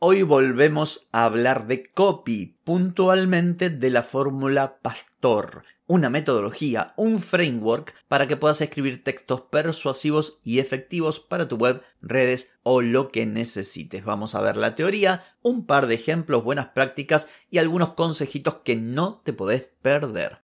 Hoy volvemos a hablar de copy, puntualmente de la fórmula Pastor, una metodología, un framework para que puedas escribir textos persuasivos y efectivos para tu web, redes o lo que necesites. Vamos a ver la teoría, un par de ejemplos, buenas prácticas y algunos consejitos que no te podés perder.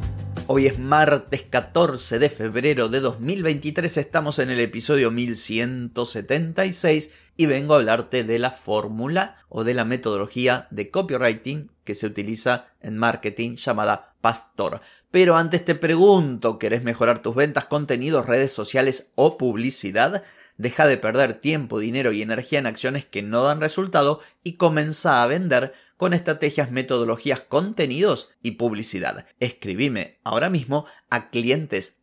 Hoy es martes 14 de febrero de 2023, estamos en el episodio 1176 y vengo a hablarte de la fórmula o de la metodología de copywriting que se utiliza en marketing llamada Pastor. Pero antes te pregunto, ¿querés mejorar tus ventas, contenidos, redes sociales o publicidad? Deja de perder tiempo, dinero y energía en acciones que no dan resultado y comienza a vender con estrategias, metodologías, contenidos y publicidad. Escribime ahora mismo a clientes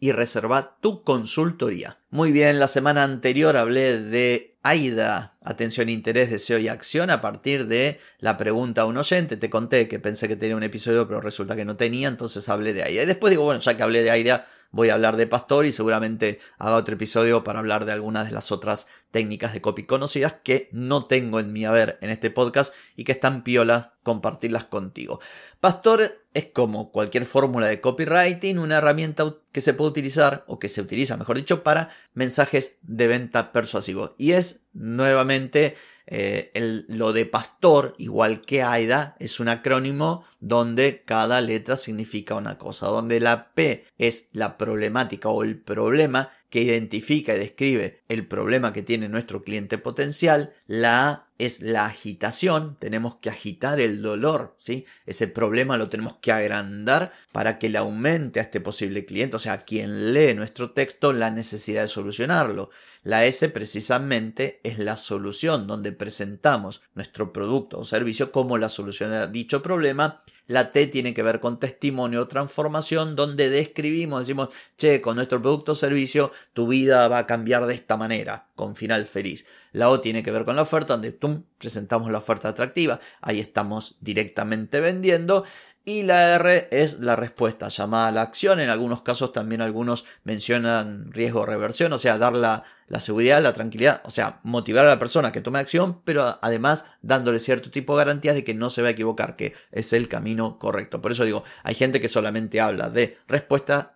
y reserva tu consultoría. Muy bien, la semana anterior hablé de AIDA, atención, interés, deseo y acción a partir de la pregunta a un oyente. Te conté que pensé que tenía un episodio, pero resulta que no tenía, entonces hablé de AIDA. Y después digo, bueno, ya que hablé de AIDA, voy a hablar de Pastor y seguramente haga otro episodio para hablar de algunas de las otras técnicas de copy conocidas que no tengo en mi haber en este podcast y que están piolas compartirlas contigo. Pastor es como cualquier fórmula de copywriting, una herramienta que se puede utilizar o que se utiliza, mejor dicho, para mensajes de venta persuasivos. Y es nuevamente eh, lo de pastor, igual que AIDA, es un acrónimo donde cada letra significa una cosa, donde la P es la problemática o el problema que identifica y describe el problema que tiene nuestro cliente potencial, la A es la agitación, tenemos que agitar el dolor, ¿sí? Ese problema lo tenemos que agrandar para que le aumente a este posible cliente, o sea, a quien lee nuestro texto, la necesidad de solucionarlo. La S precisamente es la solución, donde presentamos nuestro producto o servicio como la solución a dicho problema. La T tiene que ver con testimonio o transformación, donde describimos, decimos, che, con nuestro producto o servicio tu vida va a cambiar de esta manera, con final feliz. La O tiene que ver con la oferta, donde presentamos la oferta atractiva, ahí estamos directamente vendiendo. Y la R es la respuesta llamada a la acción. En algunos casos también algunos mencionan riesgo de reversión, o sea, dar la, seguridad, la tranquilidad, o sea, motivar a la persona que tome acción, pero además dándole cierto tipo de garantías de que no se va a equivocar, que es el camino correcto. Por eso digo, hay gente que solamente habla de respuesta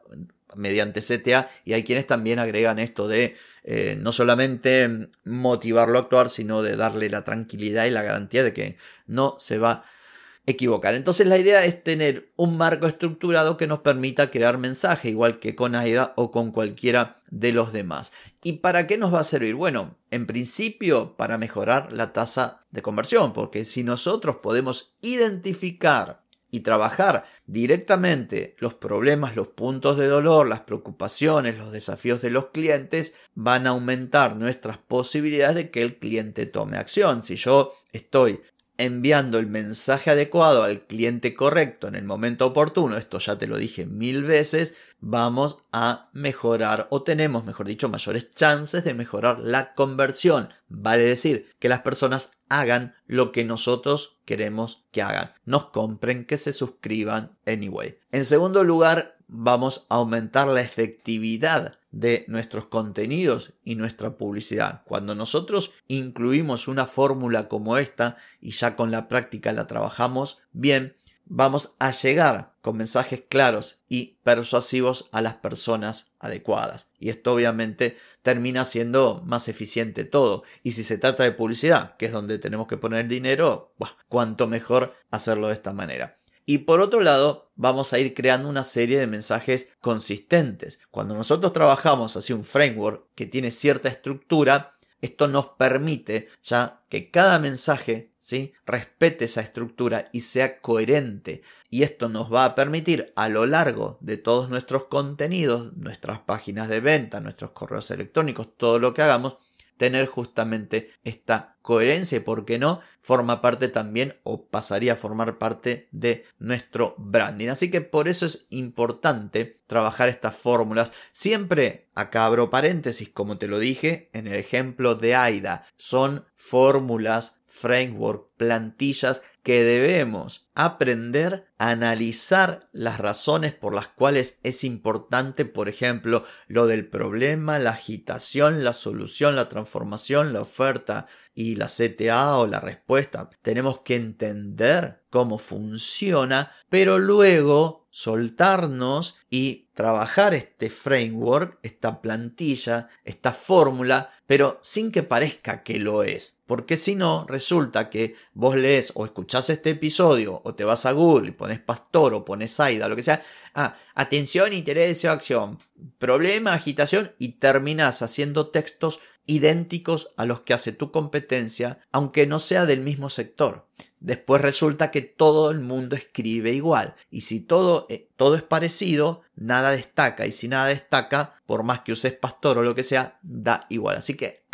mediante CTA y hay quienes también agregan esto de eh, no solamente motivarlo a actuar, sino de darle la tranquilidad y la garantía de que no se va a equivocar. Entonces la idea es tener un marco estructurado que nos permita crear mensaje, igual que con AIDA o con cualquiera de los demás. ¿Y para qué nos va a servir? Bueno, en principio para mejorar la tasa de conversión, porque si nosotros podemos identificar y trabajar directamente los problemas, los puntos de dolor, las preocupaciones, los desafíos de los clientes, van a aumentar nuestras posibilidades de que el cliente tome acción. Si yo estoy enviando el mensaje adecuado al cliente correcto en el momento oportuno, esto ya te lo dije mil veces, vamos a mejorar o tenemos, mejor dicho, mayores chances de mejorar la conversión. Vale decir que las personas hagan lo que nosotros queremos que hagan. Nos compren, que se suscriban anyway. En segundo lugar, vamos a aumentar la efectividad de nuestros contenidos y nuestra publicidad. Cuando nosotros incluimos una fórmula como esta y ya con la práctica la trabajamos bien, vamos a llegar con mensajes claros y persuasivos a las personas adecuadas. Y esto obviamente termina siendo más eficiente todo. Y si se trata de publicidad, que es donde tenemos que poner dinero, cuanto mejor hacerlo de esta manera. Y por otro lado, vamos a ir creando una serie de mensajes consistentes. Cuando nosotros trabajamos así un framework que tiene cierta estructura, esto nos permite ya que cada mensaje ¿sí? respete esa estructura y sea coherente. Y esto nos va a permitir a lo largo de todos nuestros contenidos, nuestras páginas de venta, nuestros correos electrónicos, todo lo que hagamos, tener justamente esta coherencia y, por qué no, forma parte también o pasaría a formar parte de nuestro branding. Así que por eso es importante trabajar estas fórmulas. Siempre, acá abro paréntesis, como te lo dije en el ejemplo de AIDA, son fórmulas framework, plantillas que debemos aprender a analizar las razones por las cuales es importante, por ejemplo, lo del problema, la agitación, la solución, la transformación, la oferta y la CTA o la respuesta. Tenemos que entender cómo funciona, pero luego soltarnos y trabajar este framework, esta plantilla, esta fórmula, pero sin que parezca que lo es. Porque si no, resulta que vos lees o escuchás este episodio o te vas a Google y pones pastor o pones AIDA, lo que sea. Ah, atención, interés, acción. Problema, agitación y terminás haciendo textos idénticos a los que hace tu competencia, aunque no sea del mismo sector. Después resulta que todo el mundo escribe igual. Y si todo, eh, todo es parecido, nada destaca. Y si nada destaca, por más que uses pastor o lo que sea, da igual. Así que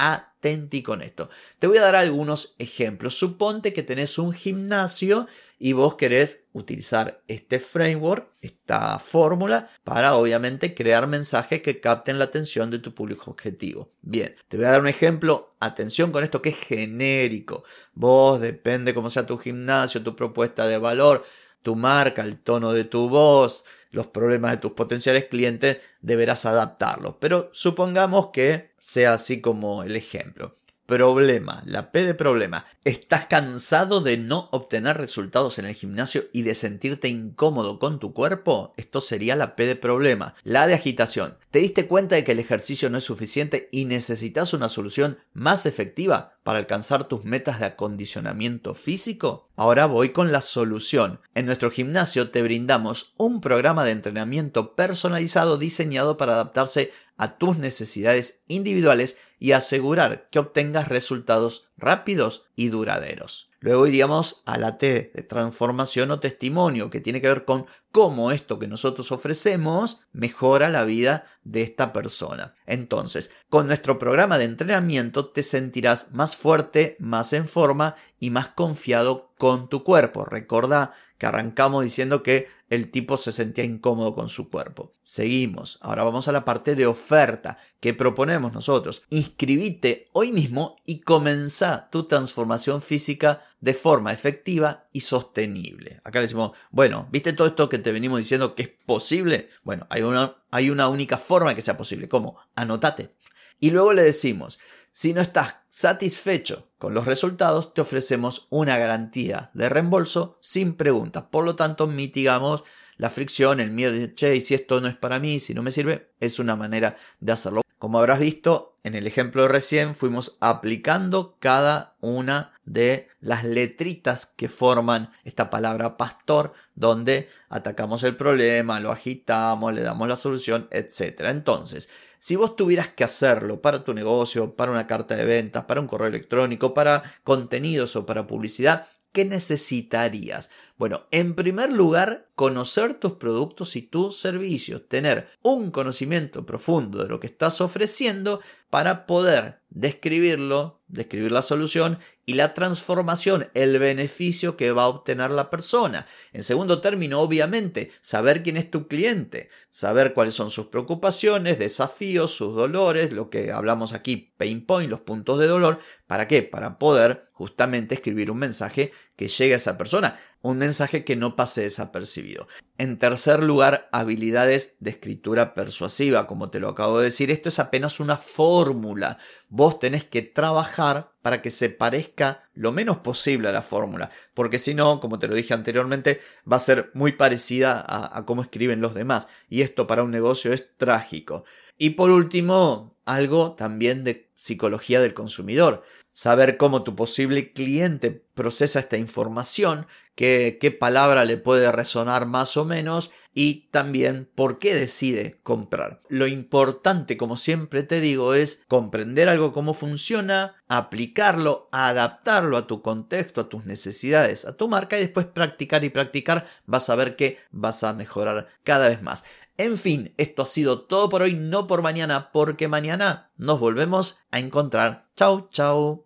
con esto. Te voy a dar algunos ejemplos. Suponte que tenés un gimnasio y vos querés utilizar este framework, esta fórmula, para obviamente crear mensajes que capten la atención de tu público objetivo. Bien, te voy a dar un ejemplo. Atención con esto que es genérico. Vos, depende cómo sea tu gimnasio, tu propuesta de valor, tu marca, el tono de tu voz, los problemas de tus potenciales clientes, deberás adaptarlos. Pero supongamos que sea así como el ejemplo. Problema, la P de problema. ¿Estás cansado de no obtener resultados en el gimnasio y de sentirte incómodo con tu cuerpo? Esto sería la P de problema. La de agitación. ¿Te diste cuenta de que el ejercicio no es suficiente y necesitas una solución más efectiva para alcanzar tus metas de acondicionamiento físico? Ahora voy con la solución. En nuestro gimnasio te brindamos un programa de entrenamiento personalizado diseñado para adaptarse a tus necesidades individuales y asegurar que obtengas resultados rápidos y duraderos. Luego iríamos a la T de transformación o testimonio, que tiene que ver con cómo esto que nosotros ofrecemos mejora la vida de esta persona. Entonces, con nuestro programa de entrenamiento te sentirás más fuerte, más en forma y más confiado con tu cuerpo. Recordá que arrancamos diciendo que el tipo se sentía incómodo con su cuerpo. Seguimos. Ahora vamos a la parte de oferta que proponemos nosotros. Inscribite hoy mismo y comenzá tu transformación física de forma efectiva y sostenible. Acá le decimos, bueno, ¿viste todo esto que te venimos diciendo que es posible? Bueno, hay una, hay una única forma que sea posible. ¿Cómo? Anotate. Y luego le decimos, si no estás satisfecho con los resultados, te ofrecemos una garantía de reembolso sin preguntas. Por lo tanto, mitigamos la fricción, el miedo de, che, si esto no es para mí, si no me sirve, es una manera de hacerlo. Como habrás visto, en el ejemplo recién fuimos aplicando cada una de las letritas que forman esta palabra pastor, donde atacamos el problema, lo agitamos, le damos la solución, etc. Entonces, si vos tuvieras que hacerlo para tu negocio, para una carta de ventas, para un correo electrónico, para contenidos o para publicidad, ¿qué necesitarías? Bueno, en primer lugar, conocer tus productos y tus servicios, tener un conocimiento profundo de lo que estás ofreciendo para poder describirlo, describir la solución y la transformación, el beneficio que va a obtener la persona. En segundo término, obviamente, saber quién es tu cliente, saber cuáles son sus preocupaciones, desafíos, sus dolores, lo que hablamos aquí, pain point, los puntos de dolor. ¿Para qué? Para poder justamente escribir un mensaje que llegue a esa persona un mensaje que no pase desapercibido. En tercer lugar, habilidades de escritura persuasiva, como te lo acabo de decir, esto es apenas una fórmula. Vos tenés que trabajar para que se parezca lo menos posible a la fórmula, porque si no, como te lo dije anteriormente, va a ser muy parecida a, a cómo escriben los demás, y esto para un negocio es trágico. Y por último, algo también de psicología del consumidor saber cómo tu posible cliente procesa esta información, qué, palabra le puede resonar más o menos y también por qué decide comprar. Lo importante, como siempre te digo, es comprender algo cómo funciona, aplicarlo, adaptarlo a tu contexto, a tus necesidades, a tu marca y después practicar y practicar. Vas a ver que vas a mejorar cada vez más. En fin, esto ha sido todo por hoy, no por mañana, porque mañana nos volvemos a encontrar. Chau, chau.